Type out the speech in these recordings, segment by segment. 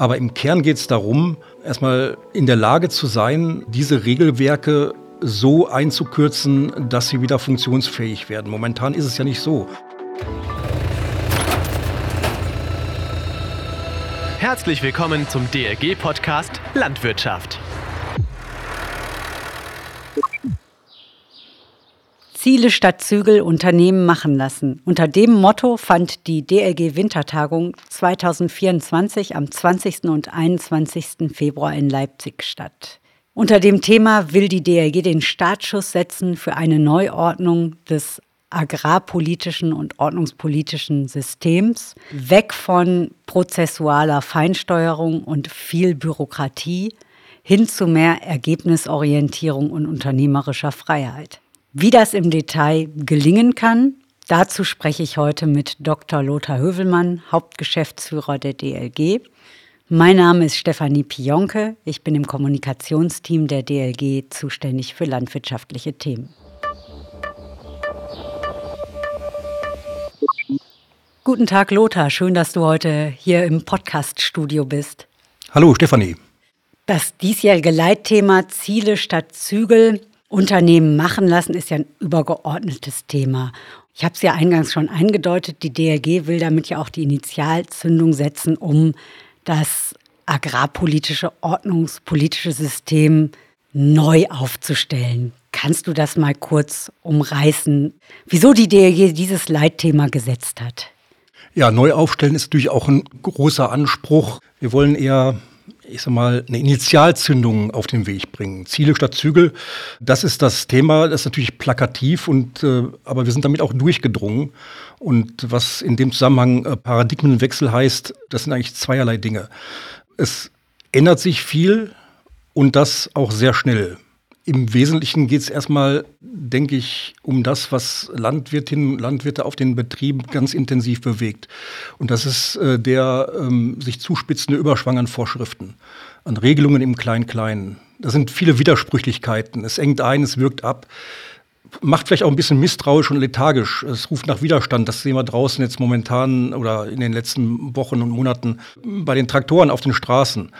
Aber im Kern geht es darum, erstmal in der Lage zu sein, diese Regelwerke so einzukürzen, dass sie wieder funktionsfähig werden. Momentan ist es ja nicht so. Herzlich willkommen zum DRG-Podcast Landwirtschaft. Ziele statt Zügel Unternehmen machen lassen. Unter dem Motto fand die DLG Wintertagung 2024 am 20. und 21. Februar in Leipzig statt. Unter dem Thema will die DLG den Startschuss setzen für eine Neuordnung des agrarpolitischen und ordnungspolitischen Systems, weg von prozessualer Feinsteuerung und viel Bürokratie hin zu mehr Ergebnisorientierung und unternehmerischer Freiheit. Wie das im Detail gelingen kann, dazu spreche ich heute mit Dr. Lothar Hövelmann, Hauptgeschäftsführer der DLG. Mein Name ist Stefanie Pionke. Ich bin im Kommunikationsteam der DLG zuständig für landwirtschaftliche Themen. Guten Tag, Lothar. Schön, dass du heute hier im Podcast-Studio bist. Hallo, Stefanie. Das diesjährige Leitthema Ziele statt Zügel Unternehmen machen lassen ist ja ein übergeordnetes Thema. Ich habe es ja eingangs schon eingedeutet, die DRG will damit ja auch die Initialzündung setzen, um das agrarpolitische, ordnungspolitische System neu aufzustellen. Kannst du das mal kurz umreißen, wieso die DRG dieses Leitthema gesetzt hat? Ja, neu aufstellen ist natürlich auch ein großer Anspruch. Wir wollen eher ich sag mal, eine Initialzündung auf den Weg bringen. Ziele statt Zügel, das ist das Thema, das ist natürlich plakativ, und, äh, aber wir sind damit auch durchgedrungen. Und was in dem Zusammenhang äh, Paradigmenwechsel heißt, das sind eigentlich zweierlei Dinge. Es ändert sich viel und das auch sehr schnell. Im Wesentlichen geht es erstmal, denke ich, um das, was Landwirtinnen und Landwirte auf den Betrieben ganz intensiv bewegt. Und das ist äh, der ähm, sich zuspitzende Überschwang an Vorschriften, an Regelungen im Klein-Kleinen. Da sind viele Widersprüchlichkeiten. Es engt ein, es wirkt ab macht vielleicht auch ein bisschen misstrauisch und lethargisch. Es ruft nach Widerstand. Das sehen wir draußen jetzt momentan oder in den letzten Wochen und Monaten bei den Traktoren auf den Straßen.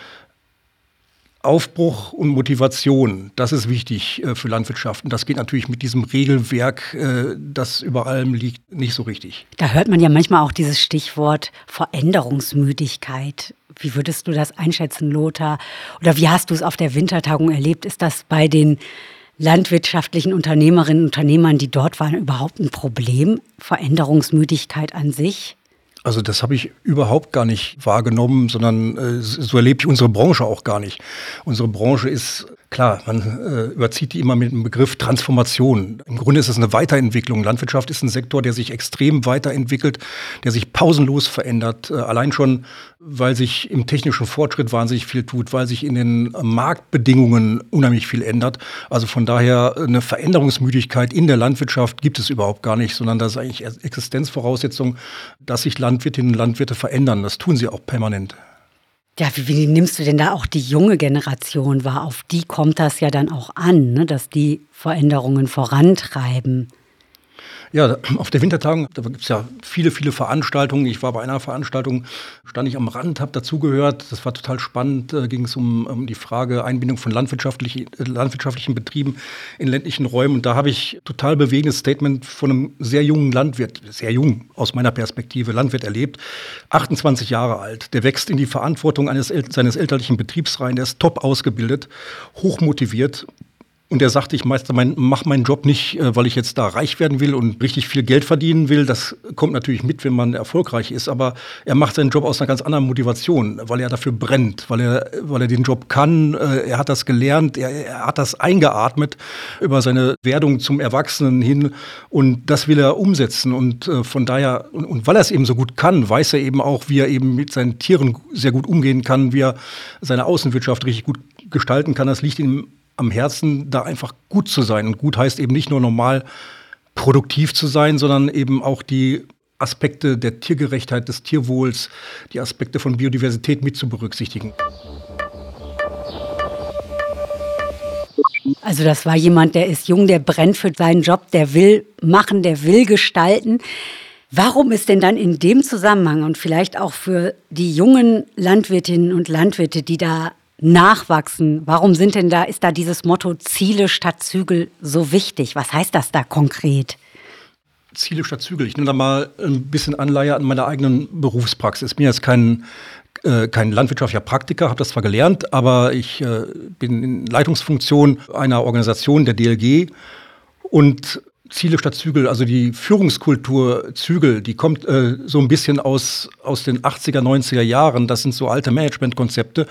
Aufbruch und Motivation, das ist wichtig äh, für Landwirtschaft. Und das geht natürlich mit diesem Regelwerk, äh, das über allem liegt, nicht so richtig. Da hört man ja manchmal auch dieses Stichwort Veränderungsmüdigkeit. Wie würdest du das einschätzen, Lothar? Oder wie hast du es auf der Wintertagung erlebt? Ist das bei den landwirtschaftlichen Unternehmerinnen und Unternehmern, die dort waren, überhaupt ein Problem? Veränderungsmüdigkeit an sich? Also das habe ich überhaupt gar nicht wahrgenommen, sondern äh, so erlebe ich unsere Branche auch gar nicht. Unsere Branche ist Klar, man äh, überzieht die immer mit dem Begriff Transformation. Im Grunde ist es eine Weiterentwicklung. Landwirtschaft ist ein Sektor, der sich extrem weiterentwickelt, der sich pausenlos verändert. Äh, allein schon, weil sich im technischen Fortschritt wahnsinnig viel tut, weil sich in den Marktbedingungen unheimlich viel ändert. Also von daher eine Veränderungsmüdigkeit in der Landwirtschaft gibt es überhaupt gar nicht, sondern das ist eigentlich Existenzvoraussetzung, dass sich Landwirtinnen und Landwirte verändern. Das tun sie auch permanent. Ja, wie, wie, nimmst du denn da auch die junge Generation wahr? Auf die kommt das ja dann auch an, ne? dass die Veränderungen vorantreiben. Ja, auf der Wintertagung, da gibt es ja viele, viele Veranstaltungen. Ich war bei einer Veranstaltung, stand ich am Rand, habe dazugehört. Das war total spannend. Da ging es um, um, die Frage Einbindung von landwirtschaftlich, landwirtschaftlichen Betrieben in ländlichen Räumen. Und da habe ich total bewegendes Statement von einem sehr jungen Landwirt, sehr jung aus meiner Perspektive, Landwirt erlebt. 28 Jahre alt. Der wächst in die Verantwortung eines, seines elterlichen Betriebs rein. Der ist top ausgebildet, hochmotiviert und er sagte, ich meister mach meinen Job nicht, äh, weil ich jetzt da reich werden will und richtig viel Geld verdienen will. Das kommt natürlich mit, wenn man erfolgreich ist. Aber er macht seinen Job aus einer ganz anderen Motivation, weil er dafür brennt, weil er, weil er den Job kann. Äh, er hat das gelernt, er, er hat das eingeatmet über seine Werdung zum Erwachsenen hin. Und das will er umsetzen. Und äh, von daher, und, und weil er es eben so gut kann, weiß er eben auch, wie er eben mit seinen Tieren sehr gut umgehen kann, wie er seine Außenwirtschaft richtig gut gestalten kann. Das liegt ihm am Herzen, da einfach gut zu sein. Und gut heißt eben nicht nur normal produktiv zu sein, sondern eben auch die Aspekte der Tiergerechtheit, des Tierwohls, die Aspekte von Biodiversität mit zu berücksichtigen. Also das war jemand, der ist jung, der brennt für seinen Job, der will machen, der will gestalten. Warum ist denn dann in dem Zusammenhang und vielleicht auch für die jungen Landwirtinnen und Landwirte, die da nachwachsen, warum sind denn da, ist da dieses Motto Ziele statt Zügel so wichtig? Was heißt das da konkret? Ziele statt Zügel. Ich nehme da mal ein bisschen Anleihe an meiner eigenen Berufspraxis. Ich bin jetzt kein, äh, kein landwirtschaftlicher Praktiker, habe das zwar gelernt, aber ich äh, bin in Leitungsfunktion einer Organisation, der DLG. Und Ziele statt Zügel, also die Führungskultur Zügel, die kommt äh, so ein bisschen aus, aus den 80er, 90er Jahren. Das sind so alte Managementkonzepte.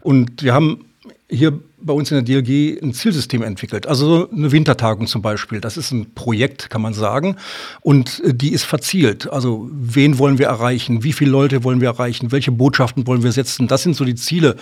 Und wir haben hier bei uns in der DLG ein Zielsystem entwickelt. Also eine Wintertagung zum Beispiel. Das ist ein Projekt, kann man sagen. Und äh, die ist verzielt. Also wen wollen wir erreichen? Wie viele Leute wollen wir erreichen? Welche Botschaften wollen wir setzen? Das sind so die Ziele,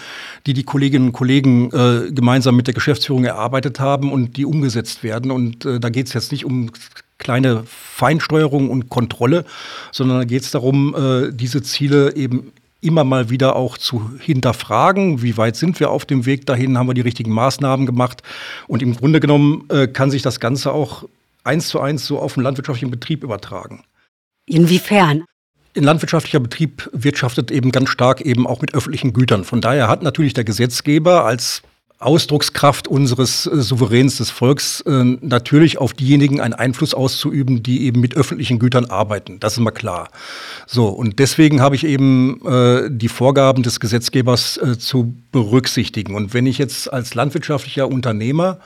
die die Kolleginnen und Kollegen äh, gemeinsam mit der Geschäftsführung erarbeitet haben und die umgesetzt werden. Und äh, da geht es jetzt nicht um kleine Feinsteuerung und Kontrolle, sondern da geht es darum, äh, diese Ziele eben immer mal wieder auch zu hinterfragen, wie weit sind wir auf dem Weg dahin, haben wir die richtigen Maßnahmen gemacht. Und im Grunde genommen äh, kann sich das Ganze auch eins zu eins so auf den landwirtschaftlichen Betrieb übertragen. Inwiefern? Ein landwirtschaftlicher Betrieb wirtschaftet eben ganz stark eben auch mit öffentlichen Gütern. Von daher hat natürlich der Gesetzgeber als Ausdruckskraft unseres äh, Souveräns des Volks äh, natürlich auf diejenigen einen Einfluss auszuüben, die eben mit öffentlichen Gütern arbeiten. Das ist immer klar. So, und deswegen habe ich eben äh, die Vorgaben des Gesetzgebers zu berücksichtigen. Und wenn ich jetzt als landwirtschaftlicher Unternehmer,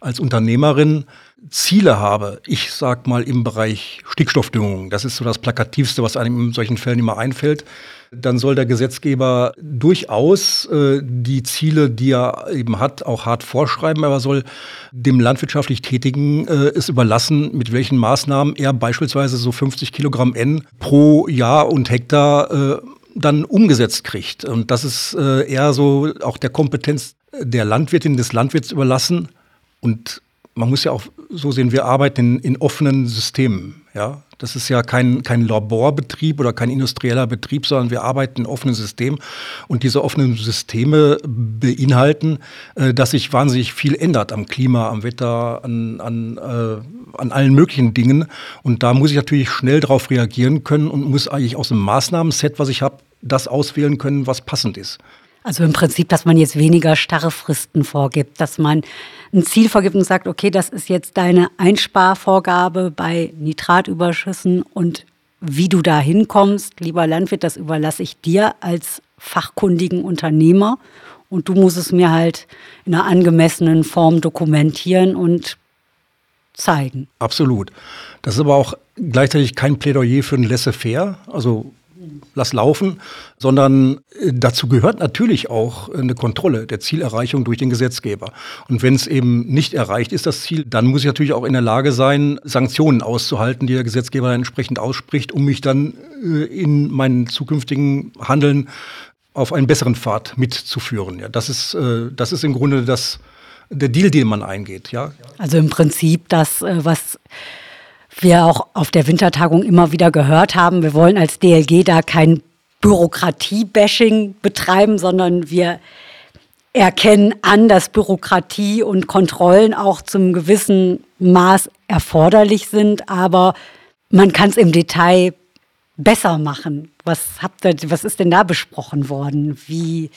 als Unternehmerin Ziele habe, ich sag mal im Bereich Stickstoffdüngung, das ist so das Plakativste, was einem in solchen Fällen immer einfällt, dann soll der Gesetzgeber durchaus äh, die Ziele, die er eben hat, auch hart vorschreiben, aber soll dem landwirtschaftlich Tätigen äh, es überlassen, mit welchen Maßnahmen er beispielsweise so 50 Kilogramm N pro Jahr und Hektar äh, dann umgesetzt kriegt. Und das ist äh, eher so auch der Kompetenz der Landwirtin, des Landwirts überlassen. Und man muss ja auch so sehen, wir arbeiten in, in offenen Systemen. Ja? Das ist ja kein, kein Laborbetrieb oder kein industrieller Betrieb, sondern wir arbeiten in offenen Systemen. Und diese offenen Systeme beinhalten, äh, dass sich wahnsinnig viel ändert am Klima, am Wetter, an, an, äh, an allen möglichen Dingen. Und da muss ich natürlich schnell darauf reagieren können und muss eigentlich aus dem Maßnahmenset, was ich habe, das auswählen können, was passend ist. Also im Prinzip, dass man jetzt weniger starre Fristen vorgibt, dass man ein Ziel vorgibt und sagt, okay, das ist jetzt deine Einsparvorgabe bei Nitratüberschüssen und wie du da hinkommst, lieber Landwirt, das überlasse ich dir als fachkundigen Unternehmer und du musst es mir halt in einer angemessenen Form dokumentieren und zeigen. Absolut. Das ist aber auch gleichzeitig kein Plädoyer für ein Laissez-faire. Also lass laufen, sondern äh, dazu gehört natürlich auch eine Kontrolle der Zielerreichung durch den Gesetzgeber. Und wenn es eben nicht erreicht ist, das Ziel, dann muss ich natürlich auch in der Lage sein, Sanktionen auszuhalten, die der Gesetzgeber entsprechend ausspricht, um mich dann äh, in meinen zukünftigen Handeln auf einen besseren Pfad mitzuführen. Ja, das ist, äh, das ist im Grunde das, der Deal, den man eingeht. Ja. Also im Prinzip das, was wir auch auf der Wintertagung immer wieder gehört haben, wir wollen als DLG da kein Bürokratie-Bashing betreiben, sondern wir erkennen an, dass Bürokratie und Kontrollen auch zum gewissen Maß erforderlich sind, aber man kann es im Detail besser machen. Was, habt ihr, was ist denn da besprochen worden? Wie?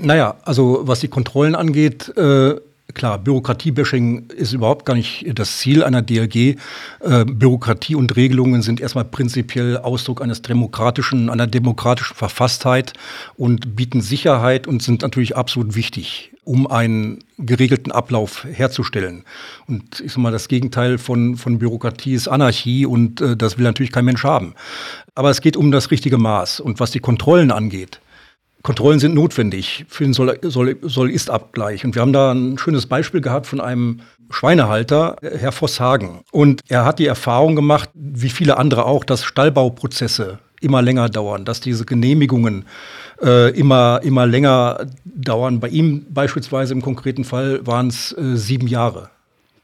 Naja, also was die Kontrollen angeht, äh Klar, Bürokratiebashing ist überhaupt gar nicht das Ziel einer DLG. Äh, Bürokratie und Regelungen sind erstmal prinzipiell Ausdruck eines demokratischen, einer demokratischen Verfasstheit und bieten Sicherheit und sind natürlich absolut wichtig, um einen geregelten Ablauf herzustellen. Und ich sag mal, das Gegenteil von, von Bürokratie ist Anarchie und äh, das will natürlich kein Mensch haben. Aber es geht um das richtige Maß. Und was die Kontrollen angeht, Kontrollen sind notwendig für den Soll-Ist-Abgleich. Soll und wir haben da ein schönes Beispiel gehabt von einem Schweinehalter, Herr Vosshagen. Und er hat die Erfahrung gemacht, wie viele andere auch, dass Stallbauprozesse immer länger dauern, dass diese Genehmigungen äh, immer, immer länger dauern. Bei ihm beispielsweise im konkreten Fall waren es äh, sieben Jahre.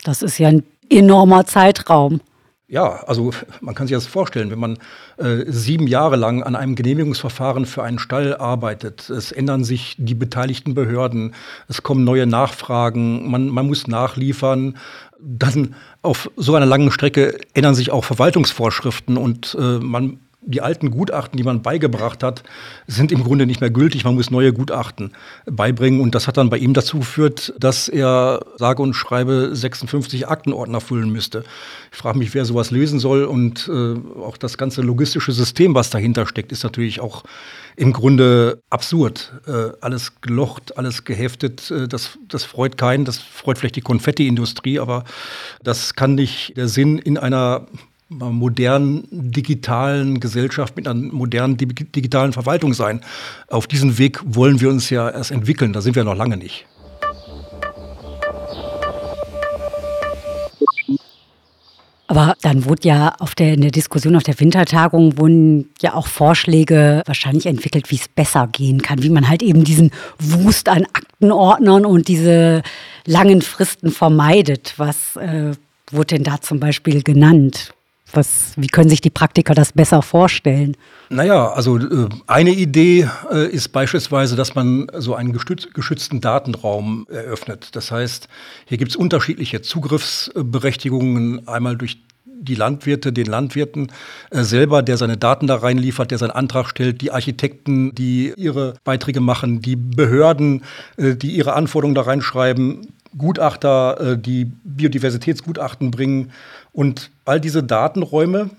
Das ist ja ein enormer Zeitraum. Ja, also man kann sich das vorstellen, wenn man äh, sieben Jahre lang an einem Genehmigungsverfahren für einen Stall arbeitet, es ändern sich die beteiligten Behörden, es kommen neue Nachfragen, man, man muss nachliefern, dann auf so einer langen Strecke ändern sich auch Verwaltungsvorschriften und äh, man die alten Gutachten, die man beigebracht hat, sind im Grunde nicht mehr gültig. Man muss neue Gutachten beibringen. Und das hat dann bei ihm dazu geführt, dass er sage und schreibe 56 Aktenordner füllen müsste. Ich frage mich, wer sowas lesen soll. Und äh, auch das ganze logistische System, was dahinter steckt, ist natürlich auch im Grunde absurd. Äh, alles gelocht, alles geheftet. Äh, das, das freut keinen. Das freut vielleicht die Konfetti-Industrie. Aber das kann nicht der Sinn in einer modernen digitalen Gesellschaft mit einer modernen digitalen Verwaltung sein. Auf diesen Weg wollen wir uns ja erst entwickeln, da sind wir noch lange nicht. Aber dann wurde ja auf der, in der Diskussion auf der Wintertagung wurden ja auch Vorschläge wahrscheinlich entwickelt, wie es besser gehen kann, wie man halt eben diesen Wust an Aktenordnern und diese langen Fristen vermeidet. Was äh, wurde denn da zum Beispiel genannt? Was, wie können sich die Praktiker das besser vorstellen? Naja, also äh, eine Idee äh, ist beispielsweise, dass man so einen geschützten Datenraum eröffnet. Das heißt, hier gibt es unterschiedliche Zugriffsberechtigungen, einmal durch die Landwirte, den Landwirten äh, selber, der seine Daten da reinliefert, der seinen Antrag stellt, die Architekten, die ihre Beiträge machen, die Behörden, die ihre Anforderungen da reinschreiben, Gutachter, die Biodiversitätsgutachten bringen und all diese Datenräume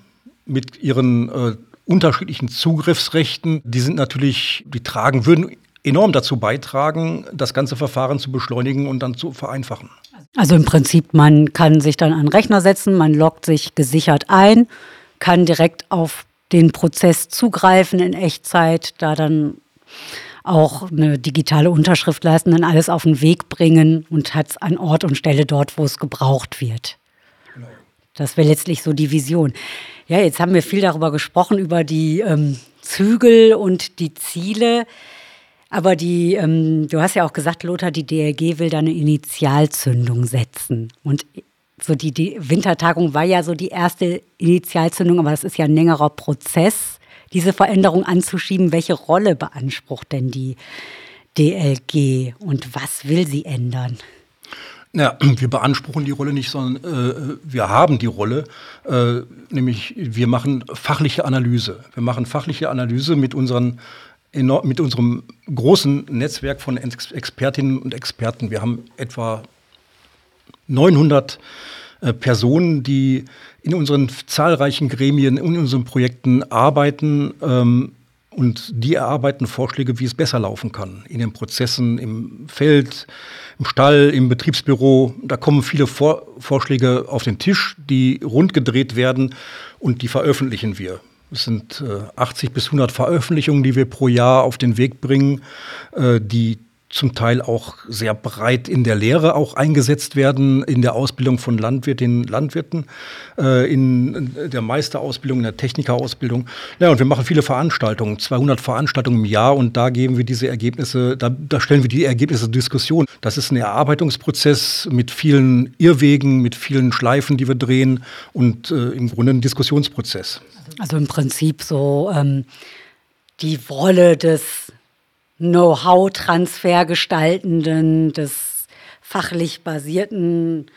mit ihren äh, unterschiedlichen Zugriffsrechten, die sind natürlich, die tragen, würden enorm dazu beitragen, das ganze Verfahren zu beschleunigen und dann zu vereinfachen. Also im Prinzip, man kann sich dann an den Rechner setzen, man loggt sich gesichert ein, kann direkt auf den Prozess zugreifen in Echtzeit, da dann auch eine digitale Unterschrift leisten, dann alles auf den Weg bringen und hat es an Ort und Stelle dort, wo es gebraucht wird. Das wäre letztlich so die Vision. Ja, jetzt haben wir viel darüber gesprochen, über die ähm, Zügel und die Ziele. Aber die, ähm, du hast ja auch gesagt, Lothar, die DLG will da eine Initialzündung setzen. Und so die, die Wintertagung war ja so die erste Initialzündung, aber das ist ja ein längerer Prozess diese Veränderung anzuschieben. Welche Rolle beansprucht denn die DLG und was will sie ändern? Ja, wir beanspruchen die Rolle nicht, sondern äh, wir haben die Rolle, äh, nämlich wir machen fachliche Analyse. Wir machen fachliche Analyse mit, unseren, mit unserem großen Netzwerk von Expertinnen und Experten. Wir haben etwa 900 äh, Personen, die in unseren zahlreichen Gremien, in unseren Projekten arbeiten ähm, und die erarbeiten Vorschläge, wie es besser laufen kann. In den Prozessen, im Feld, im Stall, im Betriebsbüro. Da kommen viele Vor Vorschläge auf den Tisch, die rundgedreht werden und die veröffentlichen wir. Es sind äh, 80 bis 100 Veröffentlichungen, die wir pro Jahr auf den Weg bringen, äh, die zum Teil auch sehr breit in der Lehre auch eingesetzt werden, in der Ausbildung von Landwirtinnen und Landwirten, äh, in der Meisterausbildung, in der Technikerausbildung. Ja, und wir machen viele Veranstaltungen, 200 Veranstaltungen im Jahr und da geben wir diese Ergebnisse, da, da stellen wir die Ergebnisse zur Diskussion. Das ist ein Erarbeitungsprozess mit vielen Irrwegen, mit vielen Schleifen, die wir drehen und äh, im Grunde ein Diskussionsprozess. Also im Prinzip so ähm, die Rolle des Know-how-Transfer gestaltenden, des fachlich basierten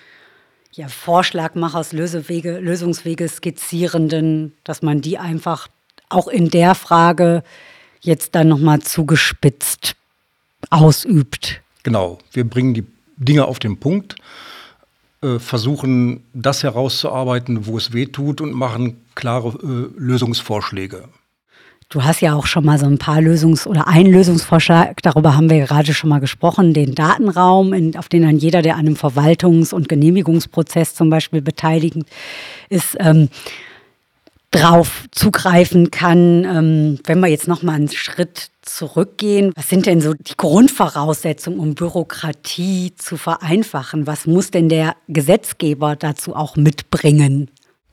ja, Vorschlagmachers, Lösewege, Lösungswege skizzierenden, dass man die einfach auch in der Frage jetzt dann nochmal zugespitzt ausübt. Genau, wir bringen die Dinge auf den Punkt, äh, versuchen das herauszuarbeiten, wo es weh tut und machen klare äh, Lösungsvorschläge. Du hast ja auch schon mal so ein paar Lösungs- oder einen Lösungsvorschlag, darüber haben wir gerade schon mal gesprochen, den Datenraum, in, auf den dann jeder, der an einem Verwaltungs- und Genehmigungsprozess zum Beispiel beteiligt ist, ähm, drauf zugreifen kann. Ähm, wenn wir jetzt noch mal einen Schritt zurückgehen, was sind denn so die Grundvoraussetzungen, um Bürokratie zu vereinfachen? Was muss denn der Gesetzgeber dazu auch mitbringen?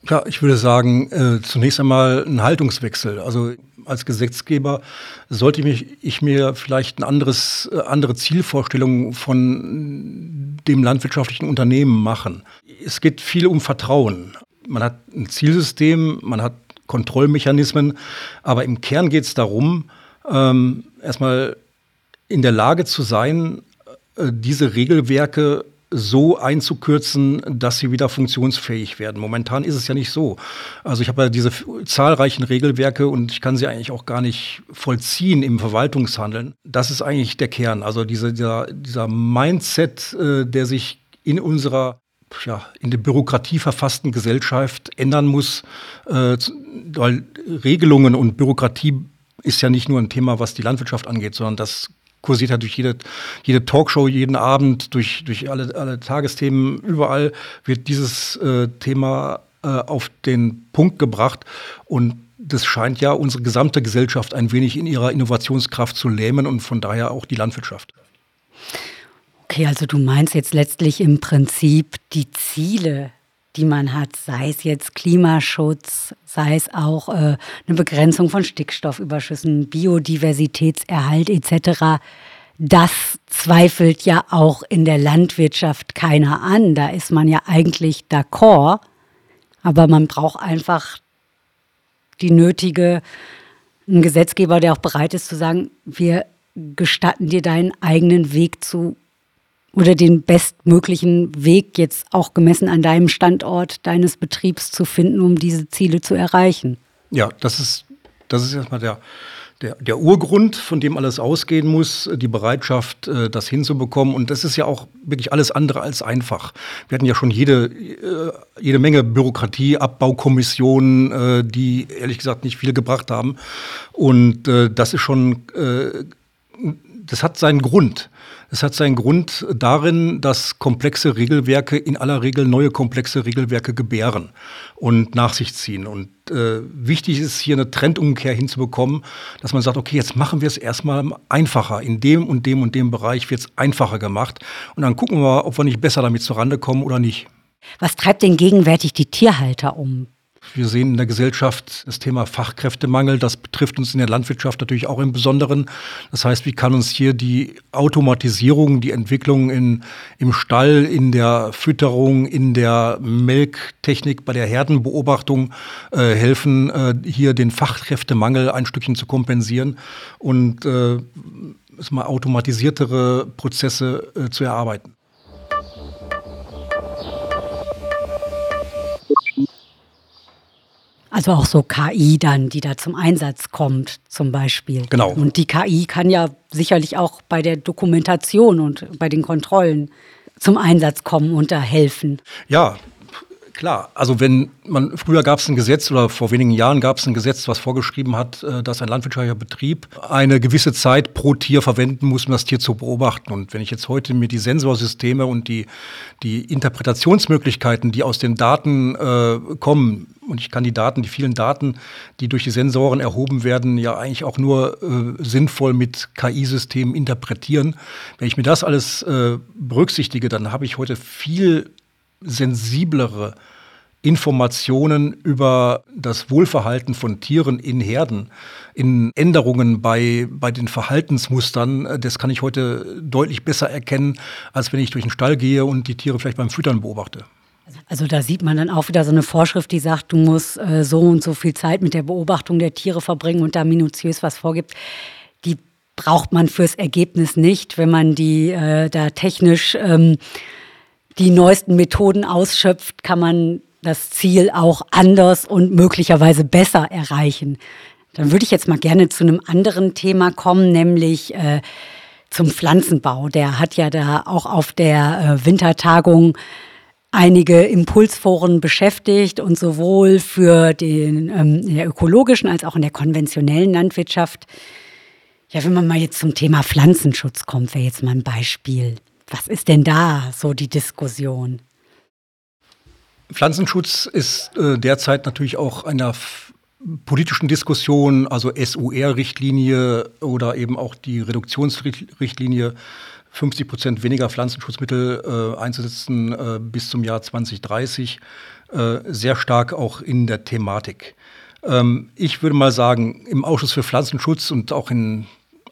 Ja, ich würde sagen, äh, zunächst einmal ein Haltungswechsel. Also als Gesetzgeber sollte ich, ich mir vielleicht ein anderes, äh, andere Zielvorstellung von dem landwirtschaftlichen Unternehmen machen. Es geht viel um Vertrauen. man hat ein Zielsystem, man hat Kontrollmechanismen, aber im Kern geht es darum, ähm, erstmal in der Lage zu sein, äh, diese Regelwerke so einzukürzen, dass sie wieder funktionsfähig werden. Momentan ist es ja nicht so. Also ich habe ja diese zahlreichen Regelwerke und ich kann sie eigentlich auch gar nicht vollziehen im Verwaltungshandeln. Das ist eigentlich der Kern. Also diese, dieser, dieser Mindset, äh, der sich in unserer ja, in der Bürokratie verfassten Gesellschaft ändern muss, äh, weil Regelungen und Bürokratie ist ja nicht nur ein Thema, was die Landwirtschaft angeht, sondern das kursiert halt durch jede, jede Talkshow, jeden Abend, durch, durch alle, alle Tagesthemen, überall wird dieses äh, Thema äh, auf den Punkt gebracht und das scheint ja unsere gesamte Gesellschaft ein wenig in ihrer Innovationskraft zu lähmen und von daher auch die Landwirtschaft. Okay, also du meinst jetzt letztlich im Prinzip die Ziele die man hat, sei es jetzt Klimaschutz, sei es auch äh, eine Begrenzung von Stickstoffüberschüssen, Biodiversitätserhalt etc., das zweifelt ja auch in der Landwirtschaft keiner an. Da ist man ja eigentlich d'accord, aber man braucht einfach die nötige, einen Gesetzgeber, der auch bereit ist zu sagen, wir gestatten dir deinen eigenen Weg zu oder den bestmöglichen Weg jetzt auch gemessen an deinem Standort deines Betriebs zu finden, um diese Ziele zu erreichen. Ja, das ist, das ist erstmal der, der, der Urgrund, von dem alles ausgehen muss, die Bereitschaft, äh, das hinzubekommen. Und das ist ja auch wirklich alles andere als einfach. Wir hatten ja schon jede, äh, jede Menge Bürokratie, Abbaukommissionen, äh, die ehrlich gesagt nicht viel gebracht haben. Und das ist schon, das hat seinen Grund. Es hat seinen Grund darin, dass komplexe Regelwerke in aller Regel neue komplexe Regelwerke gebären und nach sich ziehen. Und äh, wichtig ist hier eine Trendumkehr hinzubekommen, dass man sagt, okay, jetzt machen wir es erstmal einfacher. In dem und dem und dem Bereich wird es einfacher gemacht. Und dann gucken wir, ob wir nicht besser damit zurande kommen oder nicht. Was treibt denn gegenwärtig die Tierhalter um? Wir sehen in der Gesellschaft das Thema Fachkräftemangel. Das betrifft uns in der Landwirtschaft natürlich auch im Besonderen. Das heißt, wie kann uns hier die Automatisierung, die Entwicklung in, im Stall, in der Fütterung, in der Melktechnik, bei der Herdenbeobachtung äh, helfen, äh, hier den Fachkräftemangel ein Stückchen zu kompensieren und äh, mal automatisiertere Prozesse äh, zu erarbeiten. Also auch so KI dann, die da zum Einsatz kommt, zum Beispiel. Genau. Und die KI kann ja sicherlich auch bei der Dokumentation und bei den Kontrollen zum Einsatz kommen und da helfen. Ja, Klar, also wenn man früher gab es ein Gesetz oder vor wenigen Jahren gab es ein Gesetz, was vorgeschrieben hat, äh, dass ein landwirtschaftlicher Betrieb eine gewisse Zeit pro Tier verwenden muss, um das Tier zu beobachten. Und wenn ich jetzt heute mir die Sensorsysteme und die, die Interpretationsmöglichkeiten, die aus den Daten äh, kommen, und ich kann die Daten, die vielen Daten, die durch die Sensoren erhoben werden, ja eigentlich auch nur äh, sinnvoll mit KI-Systemen interpretieren. Wenn ich mir das alles äh, berücksichtige, dann habe ich heute viel sensiblere Informationen über das Wohlverhalten von Tieren in Herden, in Änderungen bei, bei den Verhaltensmustern, das kann ich heute deutlich besser erkennen, als wenn ich durch den Stall gehe und die Tiere vielleicht beim Füttern beobachte. Also da sieht man dann auch wieder so eine Vorschrift, die sagt, du musst äh, so und so viel Zeit mit der Beobachtung der Tiere verbringen und da minutiös was vorgibt. Die braucht man fürs Ergebnis nicht, wenn man die äh, da technisch ähm, die neuesten Methoden ausschöpft, kann man das Ziel auch anders und möglicherweise besser erreichen. Dann würde ich jetzt mal gerne zu einem anderen Thema kommen, nämlich äh, zum Pflanzenbau. Der hat ja da auch auf der äh, Wintertagung einige Impulsforen beschäftigt und sowohl für den ähm, in der ökologischen als auch in der konventionellen Landwirtschaft. Ja, wenn man mal jetzt zum Thema Pflanzenschutz kommt, wäre jetzt mal ein Beispiel. Was ist denn da so die Diskussion? Pflanzenschutz ist äh, derzeit natürlich auch einer politischen Diskussion, also SUR-Richtlinie oder eben auch die Reduktionsrichtlinie, 50 Prozent weniger Pflanzenschutzmittel äh, einzusetzen äh, bis zum Jahr 2030, äh, sehr stark auch in der Thematik. Ähm, ich würde mal sagen, im Ausschuss für Pflanzenschutz und auch in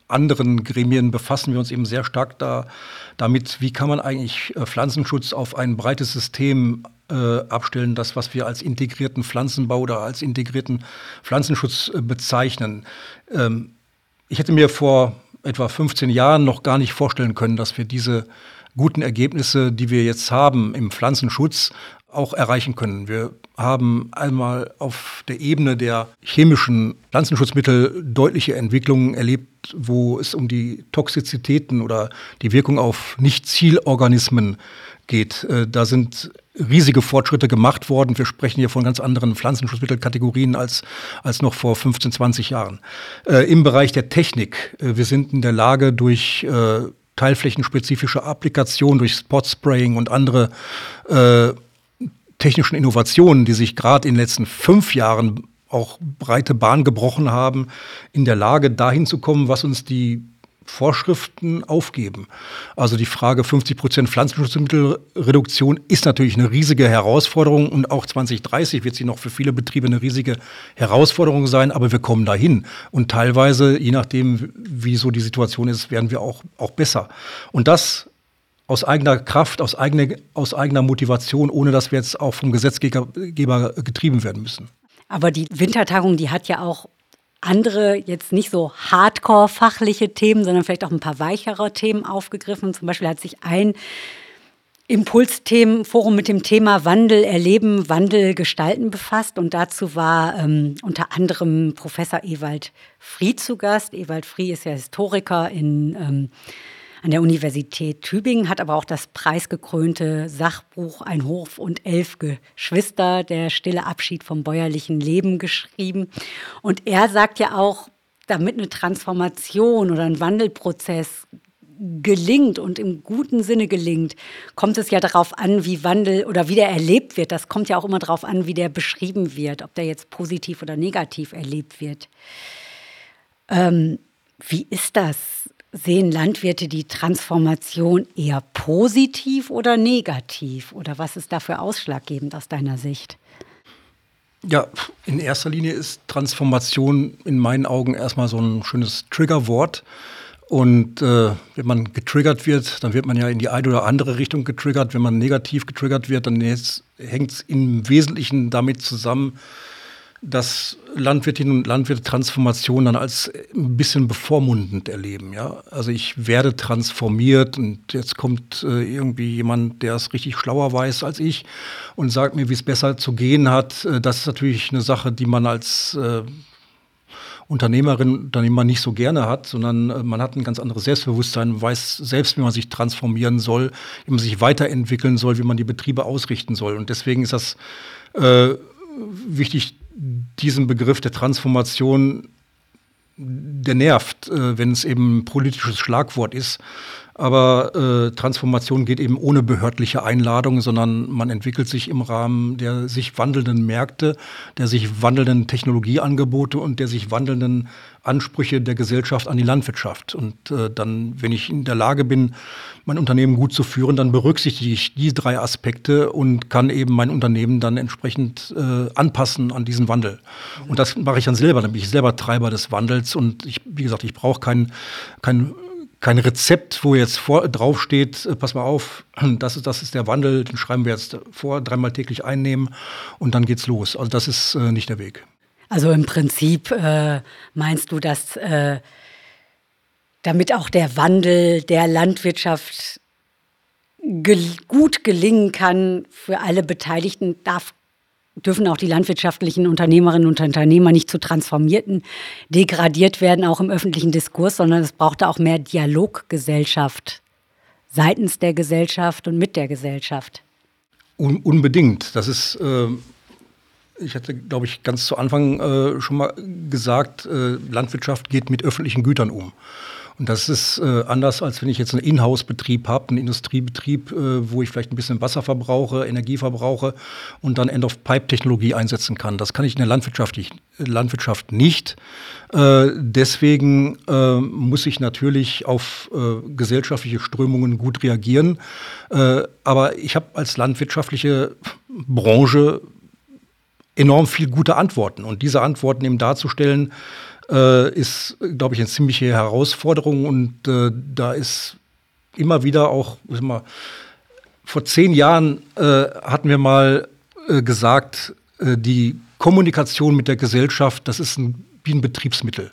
anderen Gremien befassen wir uns eben sehr stark da, damit, wie kann man eigentlich äh, Pflanzenschutz auf ein breites System äh, abstellen, das, was wir als integrierten Pflanzenbau oder als integrierten Pflanzenschutz äh, bezeichnen. Ähm, ich hätte mir vor etwa 15 Jahren noch gar nicht vorstellen können, dass wir diese guten Ergebnisse, die wir jetzt haben im Pflanzenschutz, auch erreichen können. Wir haben einmal auf der Ebene der chemischen Pflanzenschutzmittel deutliche Entwicklungen erlebt, wo es um die Toxizitäten oder die Wirkung auf Nicht-Zielorganismen geht. Äh, da sind riesige Fortschritte gemacht worden. Wir sprechen hier von ganz anderen Pflanzenschutzmittelkategorien als, als noch vor 15, 20 Jahren. Äh, Im Bereich der Technik, äh, wir sind in der Lage, durch äh, teilflächenspezifische Applikationen, durch Spotspraying und andere äh, technischen Innovationen, die sich gerade in den letzten fünf Jahren auch breite Bahn gebrochen haben, in der Lage, dahin zu kommen, was uns die Vorschriften aufgeben. Also die Frage 50 Prozent Pflanzenschutzmittelreduktion ist natürlich eine riesige Herausforderung und auch 2030 wird sie noch für viele Betriebe eine riesige Herausforderung sein, aber wir kommen dahin. Und teilweise, je nachdem, wie so die Situation ist, werden wir auch, auch besser. Und das aus eigener Kraft, aus eigener, aus eigener Motivation, ohne dass wir jetzt auch vom Gesetzgeber getrieben werden müssen. Aber die Wintertagung, die hat ja auch andere, jetzt nicht so hardcore-fachliche Themen, sondern vielleicht auch ein paar weichere Themen aufgegriffen. Zum Beispiel hat sich ein Impulsthemenforum mit dem Thema Wandel erleben, Wandel gestalten befasst. Und dazu war ähm, unter anderem Professor Ewald Fried zu Gast. Ewald Fried ist ja Historiker in ähm, an der Universität Tübingen, hat aber auch das preisgekrönte Sachbuch Ein Hof und elf Geschwister, der stille Abschied vom bäuerlichen Leben geschrieben. Und er sagt ja auch, damit eine Transformation oder ein Wandelprozess gelingt und im guten Sinne gelingt, kommt es ja darauf an, wie Wandel oder wie der erlebt wird. Das kommt ja auch immer darauf an, wie der beschrieben wird, ob der jetzt positiv oder negativ erlebt wird. Ähm, wie ist das? Sehen Landwirte die Transformation eher positiv oder negativ? Oder was ist dafür ausschlaggebend aus deiner Sicht? Ja, in erster Linie ist Transformation in meinen Augen erstmal so ein schönes Triggerwort. Und äh, wenn man getriggert wird, dann wird man ja in die eine oder andere Richtung getriggert. Wenn man negativ getriggert wird, dann hängt es im Wesentlichen damit zusammen, dass Landwirtinnen und Landwirte Transformation dann als ein bisschen bevormundend erleben. Ja? Also ich werde transformiert und jetzt kommt äh, irgendwie jemand, der es richtig schlauer weiß als ich und sagt mir, wie es besser zu gehen hat. Äh, das ist natürlich eine Sache, die man als äh, Unternehmerin, Unternehmer nicht so gerne hat, sondern äh, man hat ein ganz anderes Selbstbewusstsein, weiß selbst, wie man sich transformieren soll, wie man sich weiterentwickeln soll, wie man die Betriebe ausrichten soll. Und deswegen ist das äh, wichtig, diesen Begriff der Transformation, der nervt, äh, wenn es eben ein politisches Schlagwort ist. Aber äh, Transformation geht eben ohne behördliche Einladung, sondern man entwickelt sich im Rahmen der sich wandelnden Märkte, der sich wandelnden Technologieangebote und der sich wandelnden Ansprüche der Gesellschaft an die Landwirtschaft. Und äh, dann, wenn ich in der Lage bin, mein Unternehmen gut zu führen, dann berücksichtige ich die drei Aspekte und kann eben mein Unternehmen dann entsprechend äh, anpassen an diesen Wandel. Und das mache ich dann selber, dann bin ich selber Treiber des Wandels und ich, wie gesagt, ich brauche kein, kein kein Rezept, wo jetzt vor, draufsteht, äh, pass mal auf, das ist, das ist der Wandel, den schreiben wir jetzt vor, dreimal täglich einnehmen und dann geht's los. Also das ist äh, nicht der Weg. Also im Prinzip äh, meinst du, dass äh, damit auch der Wandel der Landwirtschaft gel gut gelingen kann für alle Beteiligten, darf dürfen auch die landwirtschaftlichen Unternehmerinnen und Unternehmer nicht zu Transformierten degradiert werden, auch im öffentlichen Diskurs, sondern es braucht auch mehr Dialoggesellschaft seitens der Gesellschaft und mit der Gesellschaft. Un unbedingt. Das ist, äh, ich hatte, glaube ich, ganz zu Anfang äh, schon mal gesagt, äh, Landwirtschaft geht mit öffentlichen Gütern um. Und das ist äh, anders, als wenn ich jetzt einen Inhouse-Betrieb habe, einen Industriebetrieb, äh, wo ich vielleicht ein bisschen Wasser verbrauche, Energie verbrauche und dann End-of-Pipe-Technologie einsetzen kann. Das kann ich in der Landwirtschaft, Landwirtschaft nicht. Äh, deswegen äh, muss ich natürlich auf äh, gesellschaftliche Strömungen gut reagieren. Äh, aber ich habe als landwirtschaftliche Branche enorm viel gute Antworten. Und diese Antworten eben darzustellen, äh, ist, glaube ich, eine ziemliche Herausforderung und äh, da ist immer wieder auch, mal, vor zehn Jahren äh, hatten wir mal äh, gesagt, äh, die Kommunikation mit der Gesellschaft, das ist ein, wie ein Betriebsmittel.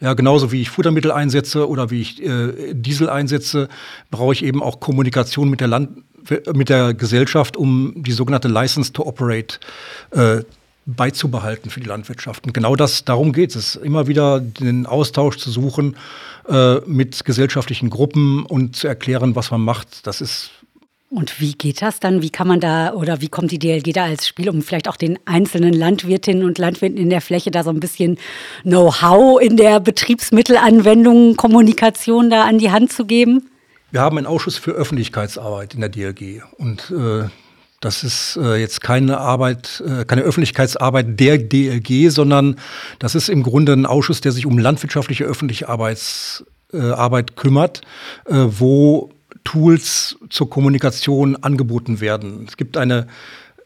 Ja, genauso wie ich Futtermittel einsetze oder wie ich äh, Diesel einsetze, brauche ich eben auch Kommunikation mit der, Land mit der Gesellschaft, um die sogenannte License to Operate äh, beizubehalten für die Landwirtschaft. Und genau das, darum geht es, immer wieder den Austausch zu suchen äh, mit gesellschaftlichen Gruppen und zu erklären, was man macht. Das ist und wie geht das dann? Wie kann man da oder wie kommt die DLG da als Spiel, um vielleicht auch den einzelnen Landwirtinnen und Landwirten in der Fläche da so ein bisschen Know-how in der Betriebsmittelanwendung, Kommunikation da an die Hand zu geben? Wir haben einen Ausschuss für Öffentlichkeitsarbeit in der DLG und äh, das ist äh, jetzt keine Arbeit, äh, keine Öffentlichkeitsarbeit der DLG, sondern das ist im Grunde ein Ausschuss, der sich um landwirtschaftliche öffentliche Arbeits, äh, Arbeit kümmert, äh, wo Tools zur Kommunikation angeboten werden. Es gibt eine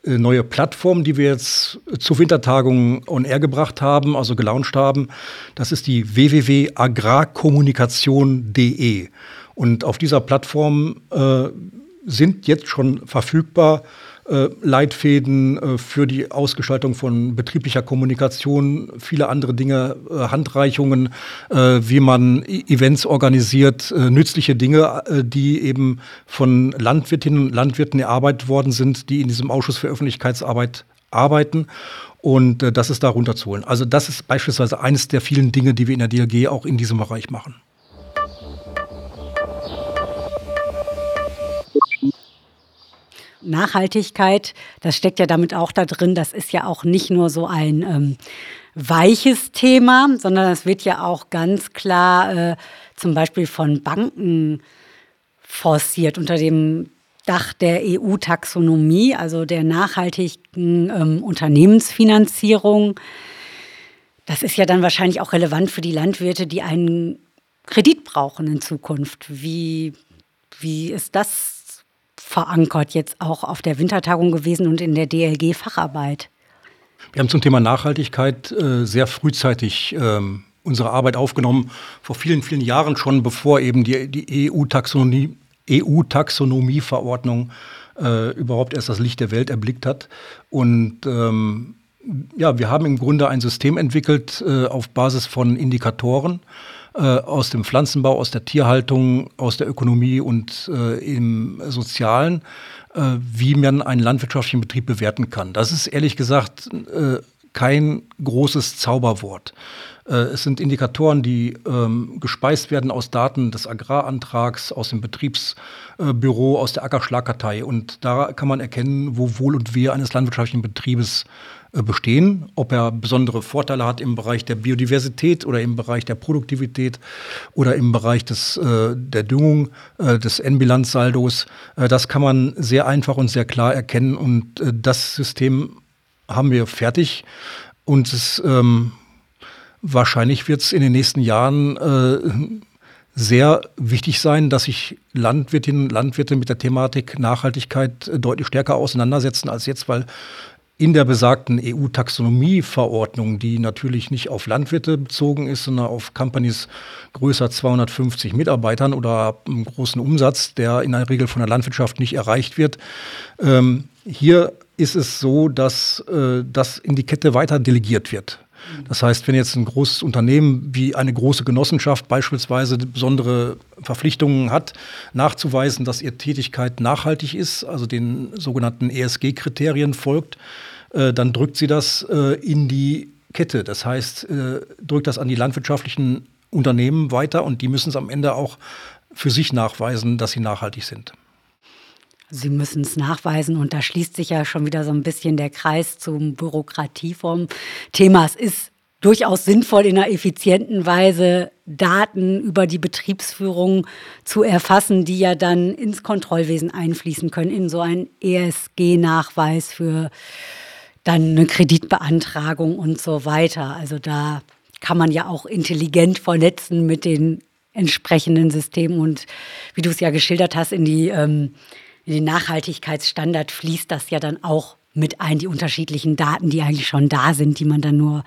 äh, neue Plattform, die wir jetzt zur Wintertagung on air gebracht haben, also gelauncht haben. Das ist die www.agrarkommunikation.de. Und auf dieser Plattform äh, sind jetzt schon verfügbar äh, Leitfäden äh, für die Ausgestaltung von betrieblicher Kommunikation, viele andere Dinge, äh, Handreichungen, wie man e Events organisiert, nützliche Dinge, die eben von Landwirtinnen und Landwirten erarbeitet worden sind, die in diesem Ausschuss für Öffentlichkeitsarbeit arbeiten. Und das ist da runterzuholen. Also das ist beispielsweise eines der vielen Dinge, die wir in der DLG auch in diesem Bereich machen. Nachhaltigkeit, das steckt ja damit auch da drin, das ist ja auch nicht nur so ein ähm, weiches Thema, sondern es wird ja auch ganz klar äh, zum Beispiel von Banken forciert unter dem Dach der EU-Taxonomie, also der nachhaltigen ähm, Unternehmensfinanzierung. Das ist ja dann wahrscheinlich auch relevant für die Landwirte, die einen Kredit brauchen in Zukunft. Wie, wie ist das verankert jetzt auch auf der Wintertagung gewesen und in der DLG-Facharbeit? Wir haben zum Thema Nachhaltigkeit äh, sehr frühzeitig ähm, unsere Arbeit aufgenommen, vor vielen, vielen Jahren schon, bevor eben die, die EU-Taxonomie EU-Taxonomie-Verordnung äh, überhaupt erst das Licht der Welt erblickt hat. Und ähm, ja, wir haben im Grunde ein System entwickelt äh, auf Basis von Indikatoren, äh, aus dem Pflanzenbau, aus der Tierhaltung, aus der Ökonomie und äh, im Sozialen, äh, wie man einen landwirtschaftlichen Betrieb bewerten kann. Das ist ehrlich gesagt äh, kein großes Zauberwort. Äh, es sind Indikatoren, die ähm, gespeist werden aus Daten des Agrarantrags, aus dem Betriebsbüro, aus der Ackerschlagkartei. Und da kann man erkennen, wo Wohl und Wehe eines landwirtschaftlichen Betriebes bestehen, ob er besondere Vorteile hat im Bereich der Biodiversität oder im Bereich der Produktivität oder im Bereich des, äh, der Düngung, äh, des N-Bilanzsaldos. Äh, das kann man sehr einfach und sehr klar erkennen und äh, das System haben wir fertig und es, ähm, wahrscheinlich wird es in den nächsten Jahren äh, sehr wichtig sein, dass sich Landwirtinnen und Landwirte mit der Thematik Nachhaltigkeit deutlich stärker auseinandersetzen als jetzt, weil in der besagten EU-Taxonomie-Verordnung, die natürlich nicht auf Landwirte bezogen ist, sondern auf Companies größer 250 Mitarbeitern oder einem großen Umsatz, der in der Regel von der Landwirtschaft nicht erreicht wird. Ähm, hier ist es so, dass äh, das in die Kette weiter delegiert wird. Das heißt, wenn jetzt ein großes Unternehmen wie eine große Genossenschaft beispielsweise besondere Verpflichtungen hat, nachzuweisen, dass ihre Tätigkeit nachhaltig ist, also den sogenannten ESG-Kriterien folgt, äh, dann drückt sie das äh, in die Kette. Das heißt, äh, drückt das an die landwirtschaftlichen Unternehmen weiter und die müssen es am Ende auch für sich nachweisen, dass sie nachhaltig sind. Sie müssen es nachweisen und da schließt sich ja schon wieder so ein bisschen der Kreis zum Bürokratieform Thema. Es ist durchaus sinnvoll, in einer effizienten Weise Daten über die Betriebsführung zu erfassen, die ja dann ins Kontrollwesen einfließen können, in so einen ESG-Nachweis für dann eine Kreditbeantragung und so weiter. Also da kann man ja auch intelligent vernetzen mit den entsprechenden Systemen und wie du es ja geschildert hast, in die ähm, in den Nachhaltigkeitsstandard fließt das ja dann auch mit ein, die unterschiedlichen Daten, die eigentlich schon da sind, die man dann nur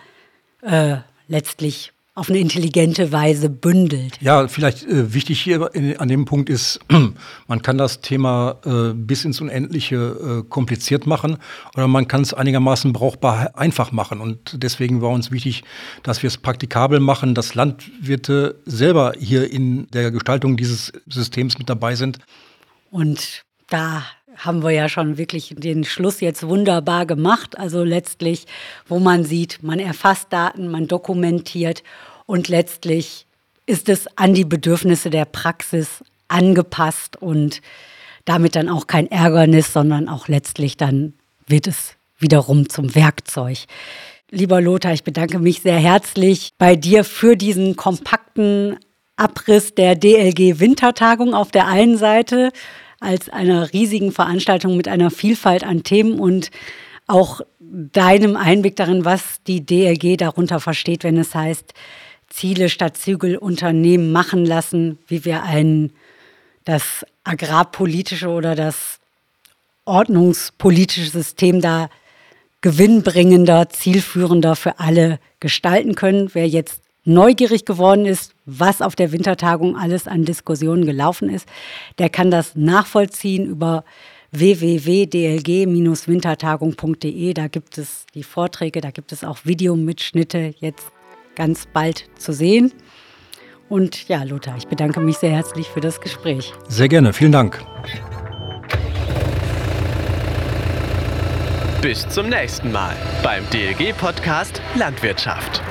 äh, letztlich auf eine intelligente Weise bündelt. Ja, vielleicht äh, wichtig hier in, an dem Punkt ist, man kann das Thema äh, bis ins Unendliche äh, kompliziert machen oder man kann es einigermaßen brauchbar einfach machen. Und deswegen war uns wichtig, dass wir es praktikabel machen, dass Landwirte selber hier in der Gestaltung dieses Systems mit dabei sind. Und da haben wir ja schon wirklich den Schluss jetzt wunderbar gemacht. Also letztlich, wo man sieht, man erfasst Daten, man dokumentiert und letztlich ist es an die Bedürfnisse der Praxis angepasst und damit dann auch kein Ärgernis, sondern auch letztlich dann wird es wiederum zum Werkzeug. Lieber Lothar, ich bedanke mich sehr herzlich bei dir für diesen kompakten Abriss der DLG Wintertagung auf der einen Seite als einer riesigen Veranstaltung mit einer Vielfalt an Themen und auch deinem Einblick darin, was die DLG darunter versteht, wenn es heißt, Ziele statt Zügel Unternehmen machen lassen, wie wir ein das agrarpolitische oder das ordnungspolitische System da gewinnbringender, zielführender für alle gestalten können. Wer jetzt neugierig geworden ist, was auf der Wintertagung alles an Diskussionen gelaufen ist, der kann das nachvollziehen über www.dlg-wintertagung.de. Da gibt es die Vorträge, da gibt es auch Videomitschnitte jetzt ganz bald zu sehen. Und ja, Lothar, ich bedanke mich sehr herzlich für das Gespräch. Sehr gerne, vielen Dank. Bis zum nächsten Mal beim DLG-Podcast Landwirtschaft.